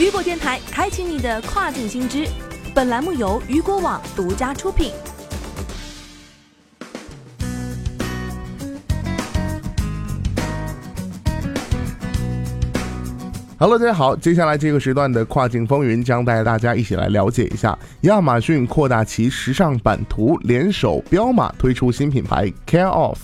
雨果电台开启你的跨境新知。本栏目由雨果网独家出品。Hello，大家好，接下来这个时段的跨境风云将带大家一起来了解一下亚马逊扩大其时尚版图，联手彪马推出新品牌 Care Off。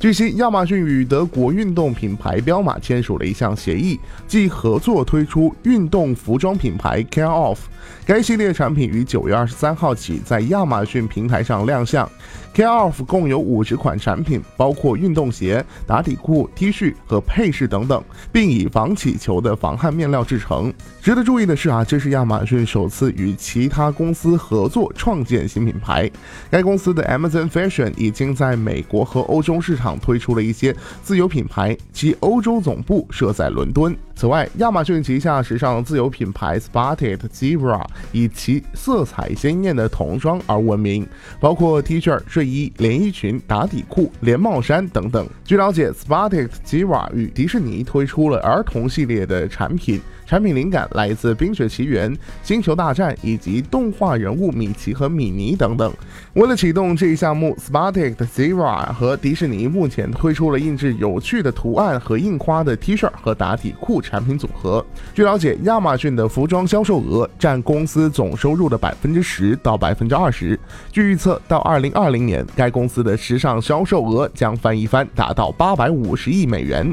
据悉，亚马逊与德国运动品牌彪马签署了一项协议，即合作推出运动服装品牌 Care Off。该系列产品于九月二十三号起在亚马逊平台上亮相。Care Off 共有五十款产品，包括运动鞋、打底裤、T 恤和配饰等等，并以防起球的防汗面料制成。值得注意的是啊，这是亚马逊首次与其他公司合作创建新品牌。该公司的 Amazon Fashion 已经在美国和欧洲市场推出了一些自有品牌，其欧洲总部设在伦敦。此外，亚马逊旗下时尚自有品牌 Spotted Zebra 以其色彩鲜艳的童装而闻名，包括 T 恤、睡衣、连衣裙、打底裤、连帽衫等等。据了解，Spotted Zebra 与迪士尼推出了儿童系列的产品。产品灵感来自《冰雪奇缘》《星球大战》以及动画人物米奇和米妮等等。为了启动这一项目，Spotted Zebra 和迪士尼目前推出了印制有趣的图案和印花的 T 恤和打底裤产品组合。据了解，亚马逊的服装销售额占公司总收入的百分之十到百分之二十。据预测，到二零二零年，该公司的时尚销售额将翻一番，达到八百五十亿美元。